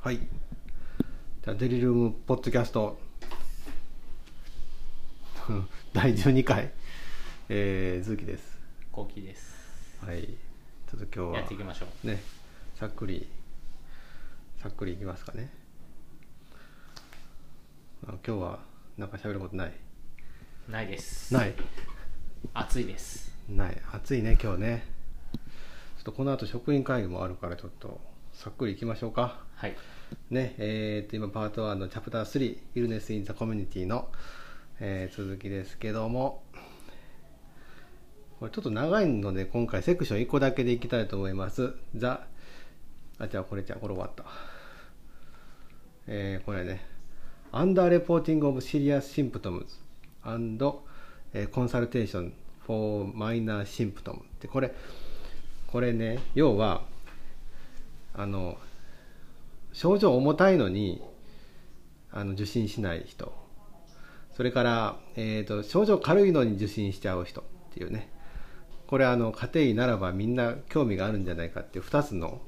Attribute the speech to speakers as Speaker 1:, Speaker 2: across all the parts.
Speaker 1: はい。じゃあ、デリルームポッドキャスト、第12回、えー、鈴木です。
Speaker 2: コウキです。
Speaker 1: はい。ちょっと今日は
Speaker 2: やっていきましょう。
Speaker 1: ね、さっくり、さっくりいきますかね。あ今日はなんか喋ることない？
Speaker 2: ないです。
Speaker 1: ない？
Speaker 2: 暑いです。
Speaker 1: ない。暑いね今日ね。ちょっとこの後職員会議もあるからちょっとさっくりいきましょうか。
Speaker 2: はい。
Speaker 1: ねえー、と今パート1のチャプター3「イルネス・イン・ザ・コミュニティの」えー続きですけども。これちょっと長いので今回セクション1個だけでいきたいと思います「ザ」あじゃあこれじゃあこれ終わった。えーこれね「Under Reporting of Serious Symptoms and、えー Consultation for Minor Symptoms」ってこれこれね要はあの症状重たいのにあの受診しない人。それから、えー、と症状軽いのに受診しちゃう人。っていうね。これあの家庭医ならばみんな興味があるんじゃないかっていう2つの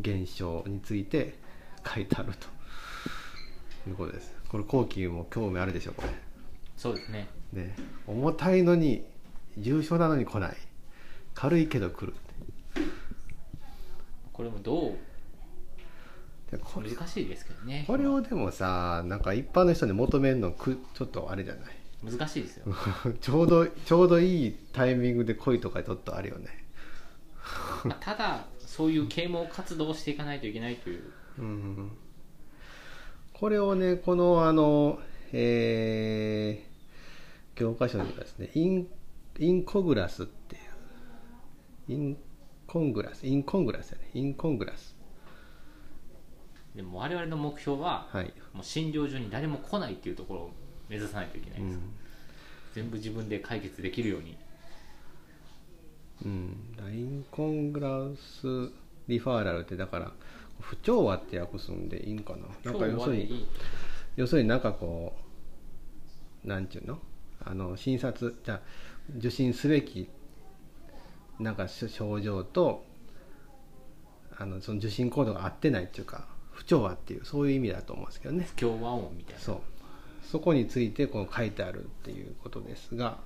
Speaker 1: 現象について書いてあると。いうことです。これ後期も興味あるでしょこれ
Speaker 2: そうですね。
Speaker 1: ね。重たいのに重症なのに来ない。軽いけど来る
Speaker 2: これもどう？難しいですけどね。
Speaker 1: これをでもさなんか一般の人に求めるのくちょっとあれじゃない？
Speaker 2: 難しいですよ。
Speaker 1: ちょうどちょうどいいタイミングで来いとかちょっとあるよね。
Speaker 2: まあただそういう啓蒙活動をしていかないといけないという。
Speaker 1: うん。これをねこのあのえー教科書にはですねインインコグラスっていうインコングラスインコングラスやね。インコングラス。
Speaker 2: でも我々の目標は、
Speaker 1: はい。
Speaker 2: もう診療所に誰も来ないっていうところを目指さないといけないです、
Speaker 1: うん。
Speaker 2: 全部自分で解決できるように。
Speaker 1: うん、インコングラスリファーラルってだから不調和って訳すんでいいんかな。なんか要するに要するになんかこうなんちゅうの？あの診察じゃあ受診すべきなんかし症状とあのその受診行動が合ってないっていうか不調和っていうそういう意味だと思うんですけどね。
Speaker 2: 不協和音みたいな。
Speaker 1: そう。そこについてこう書いてあるっていうことですが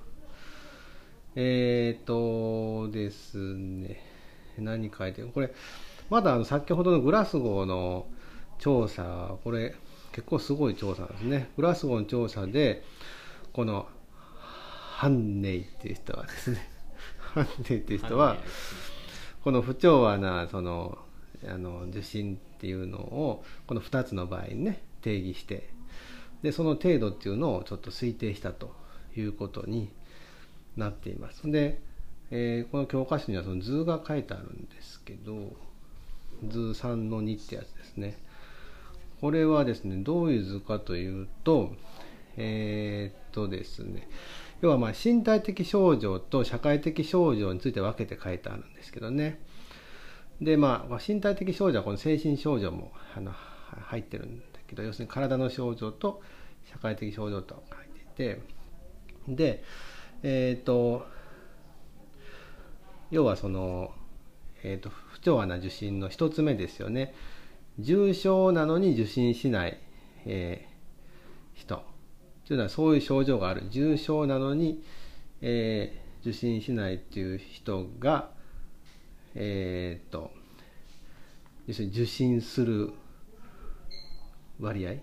Speaker 1: えっ、とですね何書いてる？これまだあの先ほどのグラスゴーの調査これ結構すごい調査なんですね。グラスゴーの調査でこのハンネイっていう人はですねっていう人は、この不調和なそのあの受診っていうのをこの2つの場合にね定義してでその程度っていうのをちょっと推定したということになっています。で、えーこの教科書にはその図が書いてあるんですけど図3の2ってやつですね。これはですねどういう図かというとえーっとですね要はまあ身体的症状と社会的症状について分けて書いてあるんですけどね。でまあ身体的症状はこの精神症状もあの入ってるんだけど要するに体の症状と社会的症状と書いていて。でえっ、と要はその、えー、と不調和な受診の一つ目ですよね。重症なのに受診しない、えーというのはそういう症状がある。重症なのに、えー受診しないっていう人がえーっと要するに受診する割合？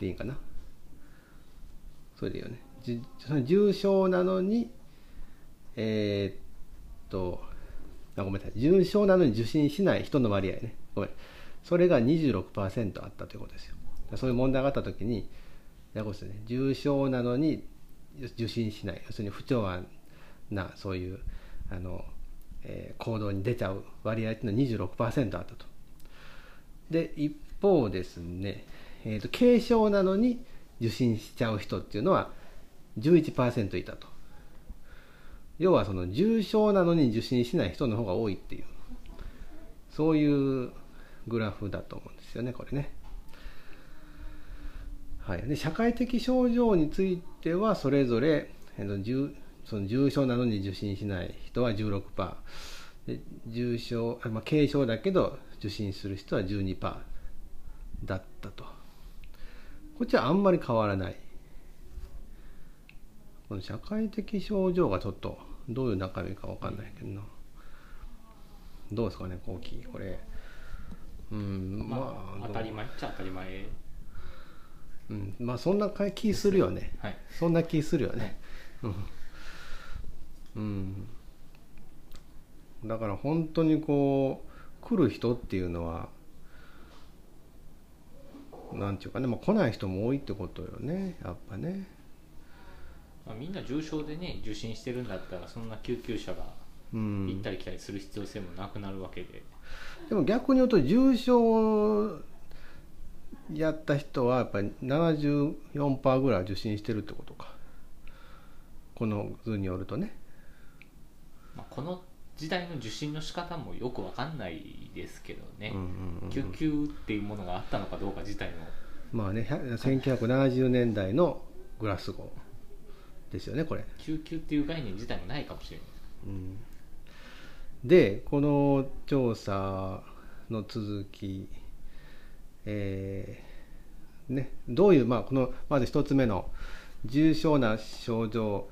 Speaker 1: でいいかな？それでいいよね。その重症なのにえーっとあごめんなさい。重症なのに受診しない人の割合ね。ごめん。それが26%あったということですよ。そういう問題があった時にやこですね重症なのに受診しない。要するに不調和なそういうあの、えー行動に出ちゃう割合っていうのは26%あったと。で一方ですね、えーと軽症なのに受診しちゃう人っていうのは11%いたと。要はその重症なのに受診しない人の方が多いっていうそういうグラフだと思うんですよねこれね。はい、で社会的症状についてはそれぞれえーと重その重症なのに受診しない人は16%で重症、あまあ、軽症だけど受診する人は12%だったと。こっちはあんまり変わらない。この社会的症状がちょっとどういう中身か分かんないけどな。どうですかね後期これ。うん
Speaker 2: まあ、
Speaker 1: まあ
Speaker 2: 当たり前っちゃ当たり前
Speaker 1: うん、まあそんな気するよね。
Speaker 2: はい。
Speaker 1: そんな気するよね。うん、うん、だから本当にこう来る人っていうのはなんていうかね、まあ、来ない人も多いってことよねやっぱね。
Speaker 2: まあ、みんな重症でね受診してるんだったらそんな救急車が
Speaker 1: うん。
Speaker 2: 行ったり来たりする必要性もなくなるわけで、
Speaker 1: でも逆に言うと重症やった人はやっぱり74%ぐらい受診してるってことか。この図によるとね。
Speaker 2: まあ、この時代の受診の仕方もよくわかんないですけどね、
Speaker 1: うんうんうん
Speaker 2: 救急っていうものがあったのかどうか自体も。
Speaker 1: まあね100 1970年代のグラスゴーですよねこれ、
Speaker 2: 救急っていう概念自体もないかもしれない。
Speaker 1: うん、でこの調査の続きえーねどういうまあこのまず一つ目の重症な症状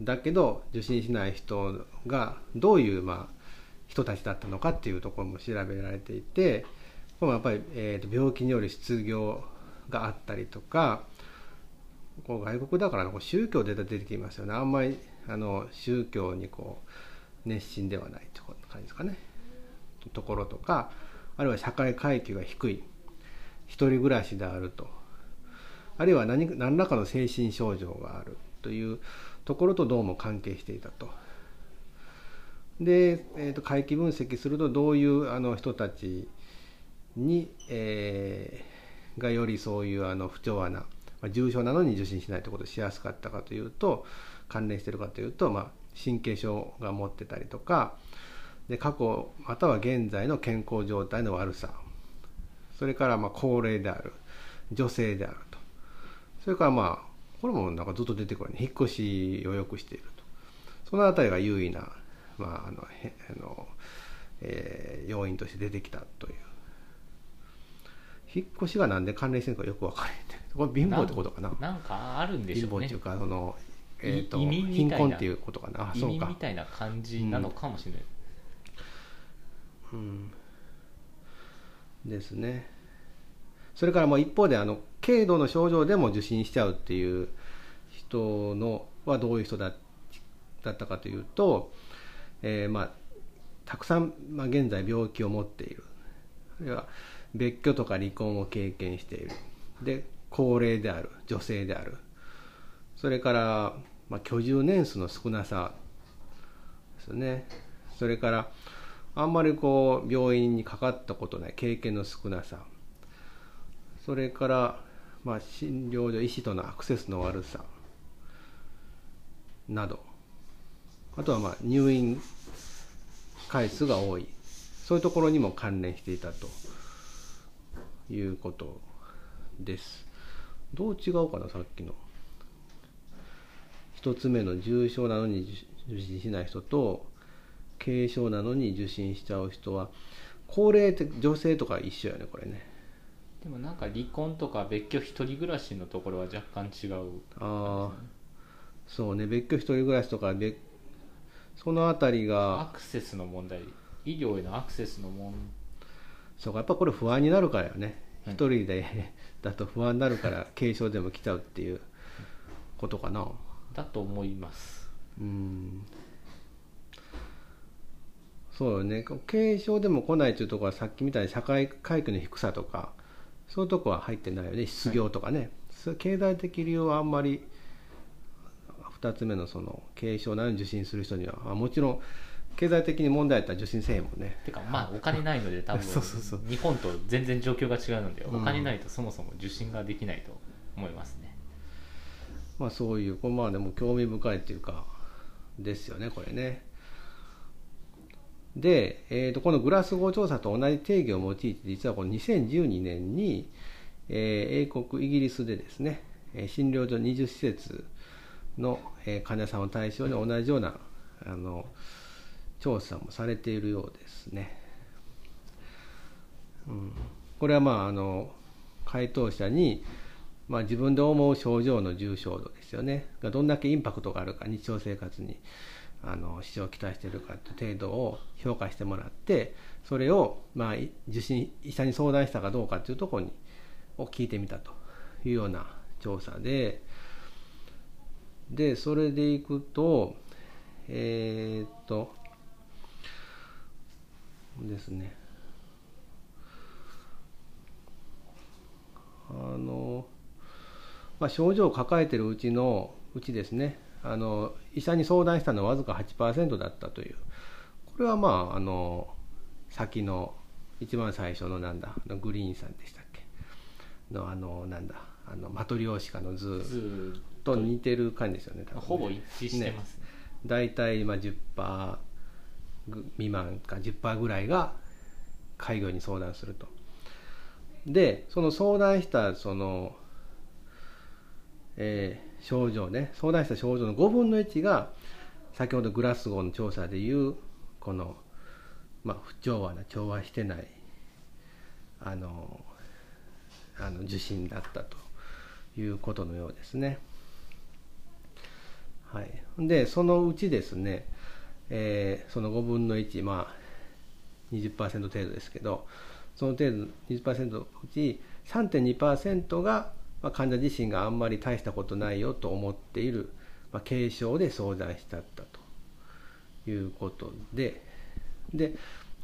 Speaker 1: だけど受診しない人がどういうまあ人たちだったのかっていうところも調べられていてこれもやっぱり、えーと病気による失業があったりとかこう外国だからこう宗教で出てきますよね。あんまりあの宗教にこう熱心ではないという感じですかね。ところとかあるいは社会階級が低い。一人暮らしであるとあるいは何何らかの精神症状があるというところとどうも関係していたと。で、えー、と回帰分析するとどういうあの人たちに、えーがよりそういうあの不調和な、まあ、重症なのに受診しないということをしやすかったかというと関連しているかというと、まあ、神経症が持ってたりとかで過去または現在の健康状態の悪さそれからまあ高齢である女性であると。それからまあこれもなんかずっと出てくるね引っ越しをよくしていると。そのあたりが優位な、まああのへあのえー要因として出てきたという。引っ越しがなんで関連してるのかよく分からへん。ねこれ貧乏ってことかな。
Speaker 2: なんかあるんでしょうね。
Speaker 1: 貧乏っていうかその、えー、と貧困っていうことかな。あそうか。
Speaker 2: 移民みたいな感じなのかもしれない、
Speaker 1: うんですね。それからもう一方であの軽度の症状でも受診しちゃうっていう人のはどういう人だだったかというと、えーまあ、たくさん、まあ、現在病気を持っている。あるいは別居とか離婚を経験している。で高齢である女性である。それから、まあ、居住年数の少なさですね。それからあんまりこう病院にかかったことない経験の少なさ。それから、まあ、診療所医師とのアクセスの悪さ。など。あとはまあ入院回数が多い。そういうところにも関連していたと。いうことです。どう違うかなさっきの。一つ目の重症なのに受診しない人と軽症なのに受診しちゃう人は高齢って女性とか一緒やねこれね。
Speaker 2: でもなんか離婚とか別居一人暮らしのところは若干違う
Speaker 1: ああそうね。別居一人暮らしとか別そのあたり
Speaker 2: ア
Speaker 1: が
Speaker 2: クセスの問題。医療へのアクセスの問
Speaker 1: そうかやっぱこれ不安になるからよね。
Speaker 2: はい
Speaker 1: 一人でだと不安になるから軽症でも来ちゃうっていうことかな。
Speaker 2: だと思います。
Speaker 1: うんそうよね。軽症でも来ないというところはさっきみたいに社会階級の低さとかそういうとこは入ってないよね。失業とかね、そう経済的理由はあんまり2つ目のその軽症なのに受診する人にはあもちろん経済的に問題あったら受診せえへんもんね。
Speaker 2: てかまあお金ないので 多分
Speaker 1: そうそうそう。
Speaker 2: 日本と全然状況が違うので
Speaker 1: うん
Speaker 2: お金ないとそもそも受診ができないと思いますね、
Speaker 1: まあそういうまあでも興味深いっていうかですよねこれねで、えー、とこのグラスゴー調査と同じ定義を用いて実はこの2012年に、えー英国イギリスでですね診療所20施設の、えー患者さんを対象に同じようなあの調査もされているようですね。うん。これはまああの回答者に、まあ、自分で思う症状の重症度ですよね。がどんだけインパクトがあるか日常生活に。あの支障をきたしているかという程度を評価してもらってそれを、まあ、受診医者に相談したかどうかというところにを聞いてみたというような調査ででそれでいくとえー、っとですね。あの、まあ、症状を抱えているうちのうちですね。あの医者に相談したのはわずか8%だったという。これはまああの先の一番最初のなんだグリーンさんでしたっけ？のあのなんだあのマトリオーシカの図と似てる感じですよね
Speaker 2: ね。ほぼ一致してますね。ね。
Speaker 1: 大体まあ10%未満か10%ぐらいが開業に相談すると。でその相談したその、えー、症状ね相談した症状の5分の1が先ほどグラスゴーの調査でいうこの、まあ、不調和な調和してないあのあの受診だったということのようですね。はい、でそのうちですね、えー、その5分の1まあ20%程度ですけどその程度20%のうち3.2%が、まあ、患者自身があんまり大したことないよと思っている、まあ、軽症で相談しちゃったということでで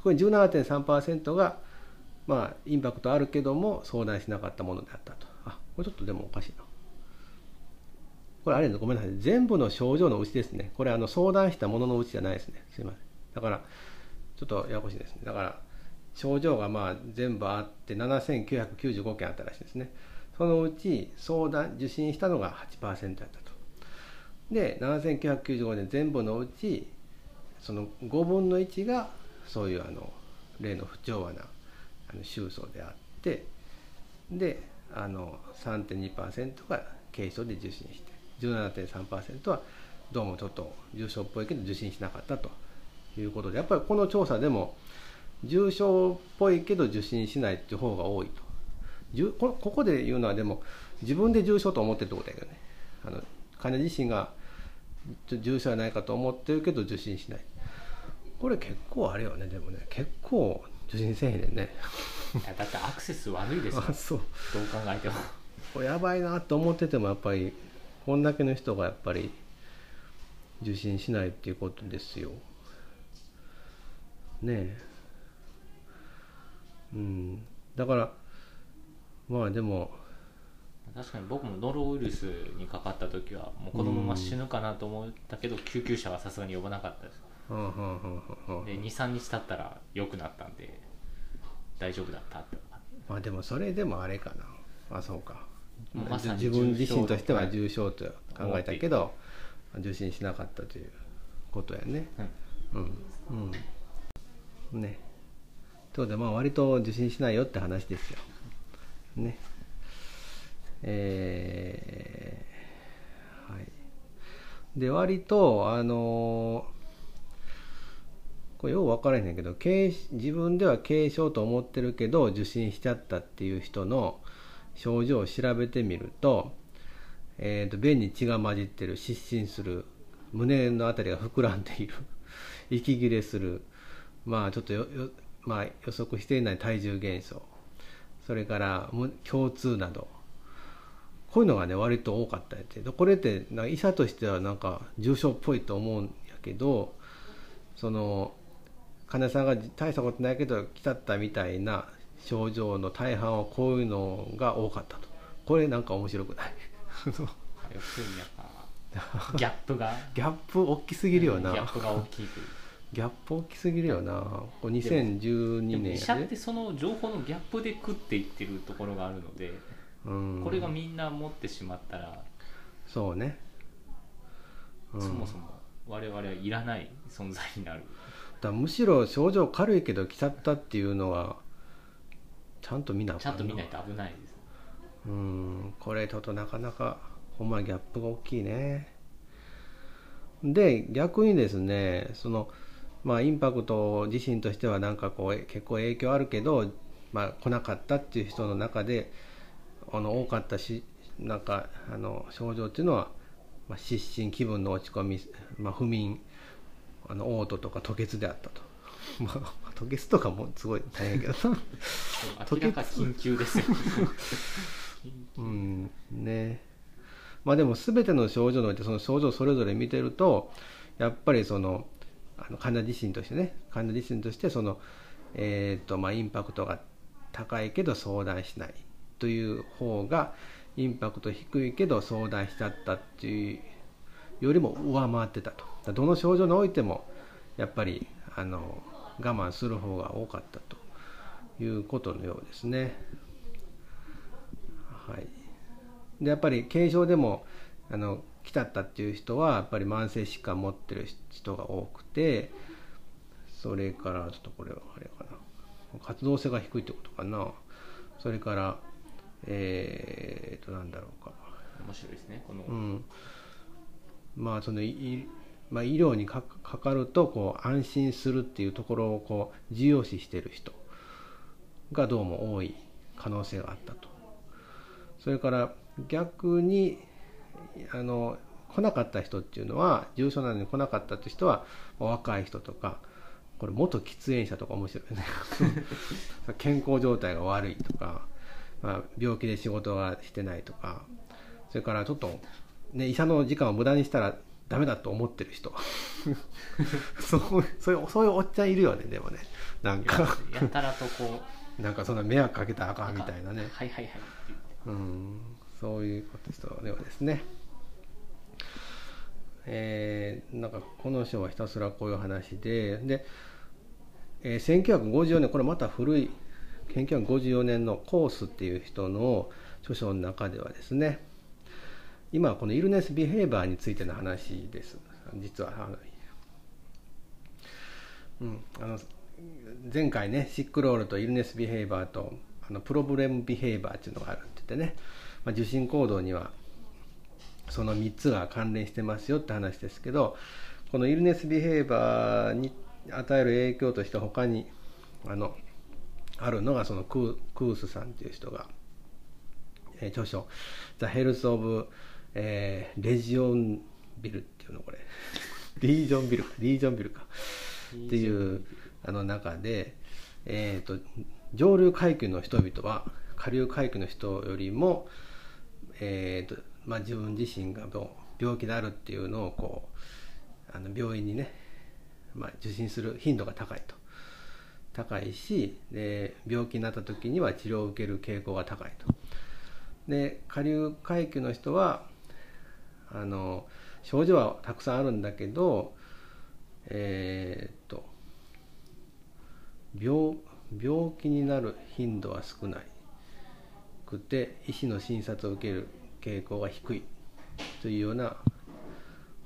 Speaker 1: これ17.3%が、まあ、インパクトあるけども相談しなかったものであったと。あこれちょっとでもおかしいな。これあれごめんなさい。全部の症状のうちですね。これあの相談したもののうちじゃないですね。すいません。だからちょっとややこしいですね。だから症状がまあ全部あって7995件あったらしいですね。そのうち相談受診したのが8%だったと。で7995年全部のうちその5分の1がそういうあの例の不調和なあの収束であってであの3.2%が軽症で受診して17.3%はどうもちょっと重症っぽいけど受診しなかったと。いうことでやっぱりこの調査でも重症っぽいけど受診しないっていう方が多いと。ここで言うのはでも自分で重症と思ってるってことだけどね。あの患者自身が重症じゃないかと思ってるけど受診しない。これ結構あれよねでもね。結構受診せえへんねんね。
Speaker 2: だってアクセス悪いですよ。
Speaker 1: あそう。
Speaker 2: どう考えても。
Speaker 1: これやばいなと思っててもやっぱりこんだけの人がやっぱり受診しないっていうことですよ。ねえ。うん。だからまあでも
Speaker 2: 確かに僕もノロウイルスにかかった時はもうこのまま死ぬかなと思ったけど、救急車はさすがに呼ばなかったです。で23日経ったら良くなったんで大丈夫だったって。
Speaker 1: まあでもそれでもあれかな。あそうか、ま、自分自身としては重症と考えたけど受診しなかったということやね、うん、うん。うん。ね。ということでまあ割と受診しないよって話ですよね。えー、はい。で割とあのこれよう分からへんねんけど自分では軽症と思ってるけど受診しちゃったっていう人の症状を調べてみると,、えーと、便に血が混じってる失神する胸の辺りが膨らんでいる 息切れするまあちょっとまあ、予測していない体重減少それから共通など。こういうのがね割と多かったやつこれって医者としてはなんか重症っぽいと思うんやけどその患者さんが大したことないけど来ちゃったみたいな症状の大半はこういうのが多かったと。これなんか面白くない？
Speaker 2: ギャップが。
Speaker 1: ギャップ大きすぎるよな。
Speaker 2: ギャップが大きいという
Speaker 1: ギャップ大きすぎるよな。これ2012年やで。
Speaker 2: 医者ってその情報のギャップで食っていってるところがあるので、うん、これがみんな持ってしまったら
Speaker 1: そうね、
Speaker 2: うん、そもそも我々はいらない存在になる。
Speaker 1: だむしろ症状軽いけど来ちゃったっていうのはちゃんと見な
Speaker 2: ちゃんと見ないと危ないです。
Speaker 1: うん。これちょっとなかなかほんまギャップが大きいね。で逆にですねそのまあ、インパクト自身としてはなんかこう結構影響あるけどまあ、来なかったっていう人の中であの多かったしなんかあの症状っていうのは、まあ、失神気分の落ち込み、まあ、不眠あの嘔吐とか吐血であったと。まあ、吐血とかもすごい大変やけど。
Speaker 2: 明らか緊急ですよ。
Speaker 1: うんね。まあでも全ての症状においてその症状それぞれ見てるとやっぱりそのあの患者自身としてね患者自身としてその、えーとまあ、インパクトが高いけど相談しないという方がインパクト低いけど相談しちゃったっていうよりも上回ってたとどの症状においてもやっぱりあの我慢する方が多かったということのようですね。はい、でやっぱり軽症でもあの来たったっていう人はやっぱり慢性疾患持ってる人が多くてそれからちょっとこれはあれかな。活動性が低いってことかな。それからえー、となんだろうか。
Speaker 2: 面白いですねこの、
Speaker 1: うん、まあそのいまあ、医療にかかるとこう安心するっていうところをこう重要視している人がどうも多い可能性があったと。それから逆にあの来なかった人っていうのは重症なのに来なかったって人は若い人とかこれ元喫煙者とか面白いね。健康状態が悪いとか、まあ、病気で仕事がしてないとかそれからちょっと、ね、医者の時間を無駄にしたらダメだと思ってる人。そ うそういうそういうおっちゃんいるよねでもね。なんか。
Speaker 2: やたらとこ
Speaker 1: う。なんかそんな迷惑かけたらあかんみたいなね。
Speaker 2: はいはいはい
Speaker 1: うんそういうことではですね。えー、なんかこの章はひたすらこういう話で。で、えー、1954年これまた古い1954年のコースっていう人の著書の中ではですね今はこのイルネス・ビヘイバーについての話です。実はうん、あの前回ねシックロールとイルネス・ビヘイバーとあのプロブレム・ビヘイバーっていうのがあるって言ってね、まあ、受信行動にはその3つが関連してますよって話ですけどこのイルネス・ビヘイバーに与える影響として他にあのあるのがそのクースさんっていう人が、えー、著書「The Health of えー、レジオンビルっていうのこれ。リージョンビルか。リージョンビルか。っていうあの中で、えーと、上流階級の人々は下流階級の人よりも、えーとまあ、自分自身が病気であるっていうのをこうあの病院にね、まあ、受診する頻度が高いと。高いしで病気になった時には治療を受ける傾向が高いと。で下流階級の人はあの症状はたくさんあるんだけどえー、と病病気になる頻度は少ない。くて医師の診察を受ける傾向が低いというような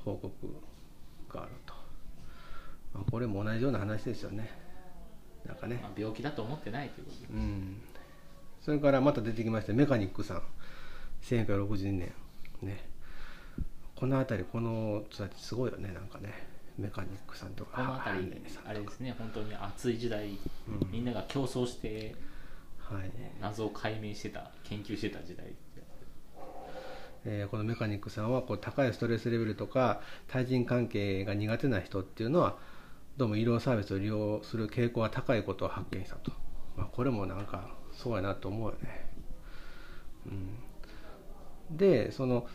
Speaker 1: 報告があると、まあ、これも同じような話ですよね。なんかね、ま
Speaker 2: あ、病気だと思ってないということ
Speaker 1: うん、それからまた出てきましたメカニックさん。1962年。ね。この辺りこの人たちすごいよねなんかね。メカニックさんとか。
Speaker 2: この辺りあれですね。本当に暑い時代、うん、みんなが競争して、はい、謎を解明してた研究してた時代
Speaker 1: えー、このメカニックさんはこう高いストレスレベルとか対人関係が苦手な人っていうのはどうも医療サービスを利用する傾向が高いことを発見したと、まあ、これもなんかそうやなと思うよね、うん、でその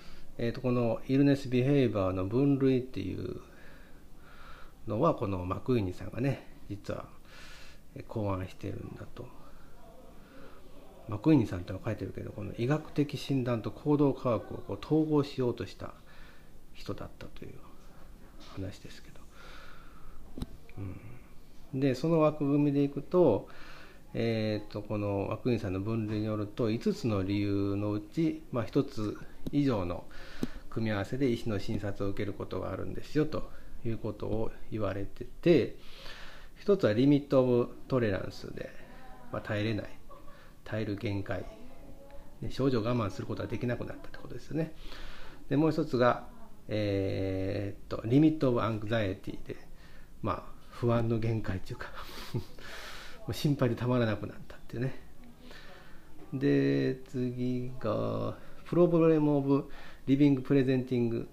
Speaker 1: えー、とこのイルネス・ビヘイバーの分類っていうのはこのマクイーニさんがね実は考案してるんだとマクイーニさんっての書いてるけどこの医学的診断と行動科学をこう統合しようとした人だったという話ですけど、うん、でその枠組みでいくと,、えー、とこのマクイーニさんの分類によると5つの理由のうち、まあ、1つ以上の組み合わせで医師の診察を受けることがあるんですよということを言われてて一つは limit of tolerance で、まあ、耐えれない。耐える限界、ね、症状を我慢することができなくなったってことですよね。でもう一つが、えー、っと limit of anxiety で、まあ、不安の限界っていうか 心配でたまらなくなったっってね。で次が problem of living presenting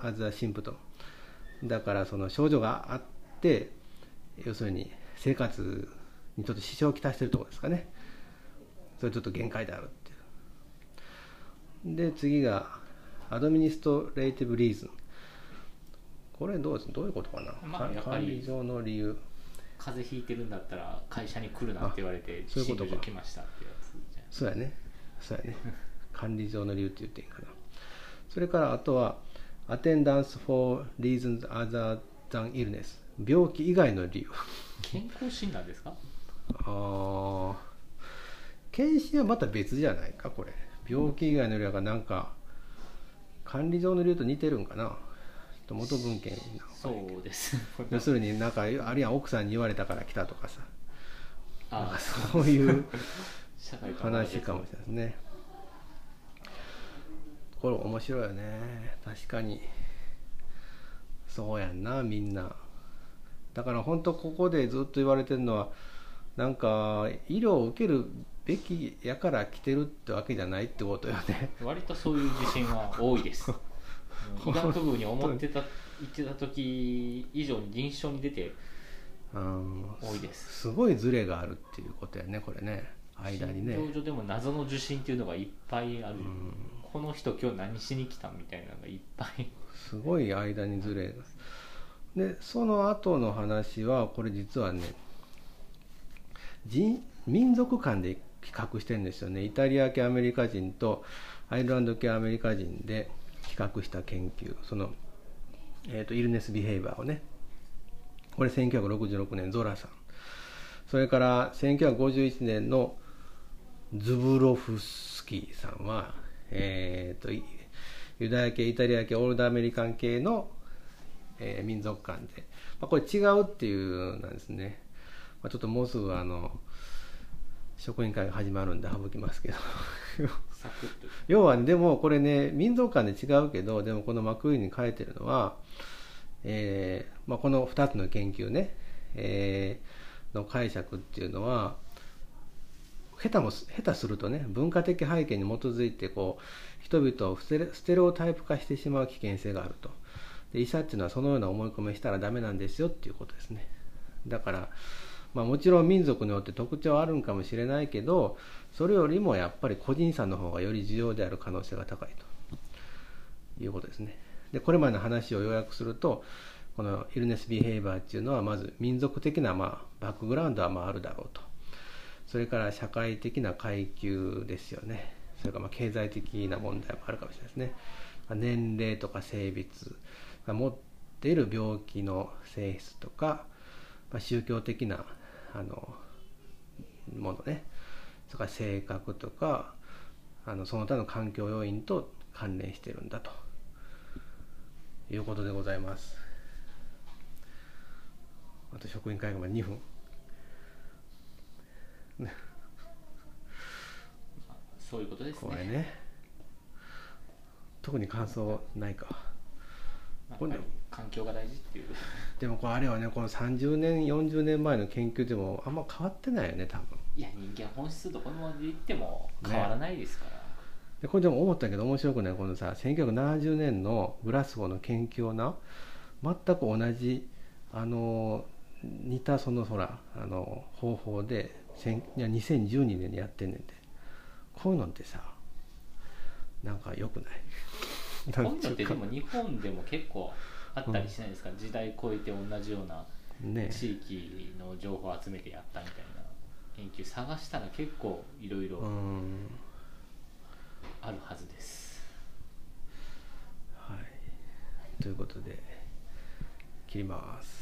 Speaker 1: as a symptom だからその症状があって要するに生活にちょっと支障をきたしているところですかね。それちょっと限界であるっていう。で次が administrative reason。これどうどういうことかな、
Speaker 2: まあ、管
Speaker 1: 理上の理由。
Speaker 2: 風邪ひいてるんだったら会社に来るなって言われて
Speaker 1: そういうことか。
Speaker 2: 来ましたってやつじゃ
Speaker 1: そうやね。そうやね。管理上の理由って言っていいかなそれからあとは attendance for reasons other than illness 病気以外の理由。
Speaker 2: 健康診断ですか？
Speaker 1: ああ検診はまた別じゃないかこれ。病気以外の理由がなんか管理上の理由と似てるんかな？元文献
Speaker 2: そうです。
Speaker 1: 要するになんかあるいは奥さんに言われたから来たとかさ。あそういう 話かもしれないですね。これ面白いよね。確かに。そうやんなみんな。だから本当ここでずっと言われてるのはなんか医療を受けるべきやから来てるってわけじゃないってことよね。
Speaker 2: 割とそういう自信は多いです。医学部に思ってた言ってた時以上に臨床に出て多いです。
Speaker 1: すごいズレがあるっていうことやねこれね。間にね。
Speaker 2: 診療所でも謎の受診っていうのがいっぱいある、この人今日何しに来たみたいなのがいっぱい。
Speaker 1: すごい間にズレが。でその後の話はこれ実はね人民族間で比較してるんですよね。イタリア系アメリカ人とアイルランド系アメリカ人で比較した研究。その、えーと、イルネス・ビヘイバーをねこれ1966年ゾラさん。それから1951年のズブロフスキーさんは、えーと、ユダヤ系イタリア系オールドアメリカン系の、えー、民族間で、まあ、これ違うっていうなんですね、まあ、ちょっともうすぐあの職員会が始まるんで省きますけど。要は、ね、でもこれね民族間で違うけどでもこのマクイーンに書いてるのは、えーまあ、この2つの研究ね、えー、の解釈っていうのは下手も下手するとね文化的背景に基づいてこう人々をステレオタイプ化してしまう危険性があると。で医者っていうのはそのような思い込みしたらダメなんですよっていうことですね。だからまあ、もちろん民族によって特徴はあるんかもしれないけどそれよりもやっぱり個人差の方がより重要である可能性が高いと。いうことですね。でこれまでの話を要約するとこのイルネス・ビヘイバーっていうのはまず民族的なまあバックグラウンドはまああるだろうと。それから社会的な階級ですよね。それからまあ経済的な問題もあるかもしれないですね。年齢とか性別持っている病気の性質とか、まあ、宗教的なあのものね。それから性格とかあのその他の環境要因と関連してるんだと。いうことでございます。あと職員会議まで2分。
Speaker 2: そういうことですね。
Speaker 1: これね。特に感想ないか
Speaker 2: 環境が大事っていう。
Speaker 1: でもこれあれはねこの30年40年前の研究でもあんま変わってないよね多分。
Speaker 2: いや人間本質どこまで言っても変わらないですから、ね、
Speaker 1: でこれでも思ったけど面白くない。このさ1970年のグラスゴーの研究をな全く同じあの似たそのほらあの方法でいや2012年にやってんねんでこういうのってさなんかよくない？
Speaker 2: こういうのってでも日本でも結構あったりしないですか、うん、時代超えて同じような地域の情報を集めてやったみたいな研究探したら結構いろいろあるはずです。
Speaker 1: はい、ということで切ります。